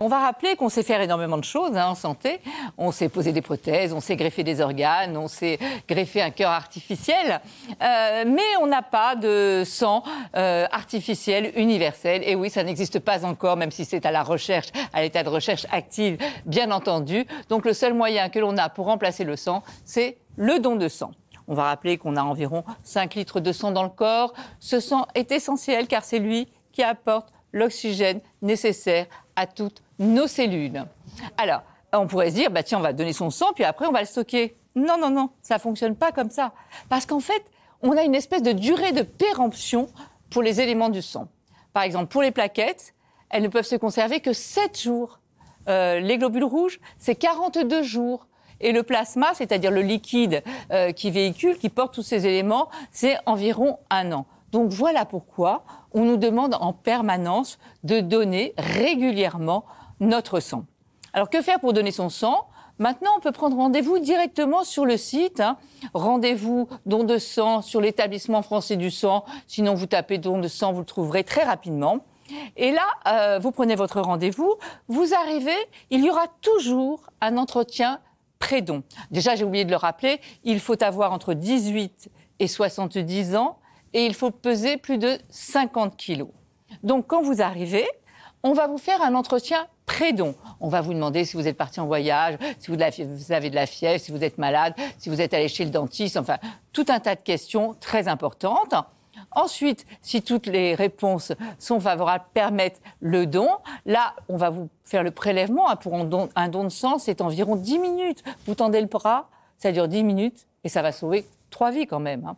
On va rappeler qu'on sait faire énormément de choses hein, en santé. On sait poser des prothèses, on sait greffer des organes, on sait greffer un cœur artificiel, euh, mais on n'a pas de sang euh, artificiel universel. Et oui, ça n'existe pas encore, même si c'est à la recherche, à l'état de recherche active, bien entendu. Donc le seul moyen que l'on a pour remplacer le sang, c'est le don de sang. On va rappeler qu'on a environ 5 litres de sang dans le corps. Ce sang est essentiel car c'est lui qui apporte l'oxygène nécessaire à toutes nos cellules. Alors, on pourrait se dire, bah, tiens, on va donner son sang, puis après, on va le stocker. Non, non, non, ça ne fonctionne pas comme ça. Parce qu'en fait, on a une espèce de durée de péremption pour les éléments du sang. Par exemple, pour les plaquettes, elles ne peuvent se conserver que 7 jours. Euh, les globules rouges, c'est 42 jours. Et le plasma, c'est-à-dire le liquide euh, qui véhicule, qui porte tous ces éléments, c'est environ un an. Donc voilà pourquoi on nous demande en permanence de donner régulièrement notre sang. Alors que faire pour donner son sang? Maintenant, on peut prendre rendez-vous directement sur le site. Hein. Rendez-vous don de sang sur l'établissement français du sang. Sinon, vous tapez don de sang, vous le trouverez très rapidement. Et là, euh, vous prenez votre rendez-vous, vous arrivez, il y aura toujours un entretien pré-don. Déjà, j'ai oublié de le rappeler, il faut avoir entre 18 et 70 ans et il faut peser plus de 50 kilos. Donc quand vous arrivez, on va vous faire un entretien pré-don. On va vous demander si vous êtes parti en voyage, si vous avez de la fièvre, si vous êtes malade, si vous êtes allé chez le dentiste, enfin tout un tas de questions très importantes. Ensuite, si toutes les réponses sont favorables, permettent le don, là, on va vous faire le prélèvement. Hein, pour un don, de sang, c'est environ 10 minutes. Vous tendez le bras, ça dure 10 minutes et ça va sauver trois vies quand même. Hein.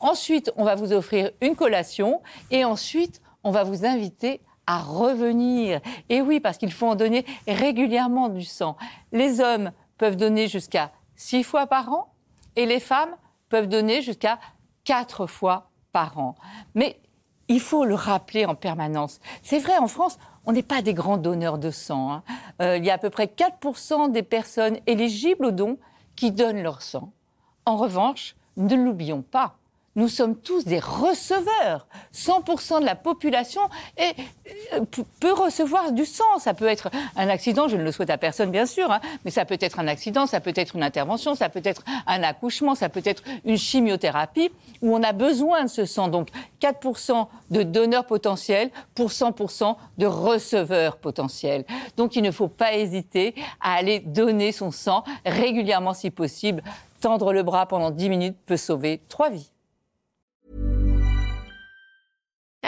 Ensuite, on va vous offrir une collation et ensuite, on va vous inviter à revenir. Et oui, parce qu'il faut en donner régulièrement du sang. Les hommes peuvent donner jusqu'à six fois par an et les femmes peuvent donner jusqu'à quatre fois par an. Mais il faut le rappeler en permanence. C'est vrai, en France, on n'est pas des grands donneurs de sang. Hein. Euh, il y a à peu près 4% des personnes éligibles au don qui donnent leur sang. En revanche, ne l'oublions pas, nous sommes tous des receveurs. 100% de la population euh, peut recevoir du sang. Ça peut être un accident, je ne le souhaite à personne bien sûr, hein, mais ça peut être un accident, ça peut être une intervention, ça peut être un accouchement, ça peut être une chimiothérapie où on a besoin de ce sang. Donc 4% de donneurs potentiels pour 100% de receveurs potentiels. Donc il ne faut pas hésiter à aller donner son sang régulièrement si possible. Tendre le bras pendant 10 minutes peut sauver trois vies.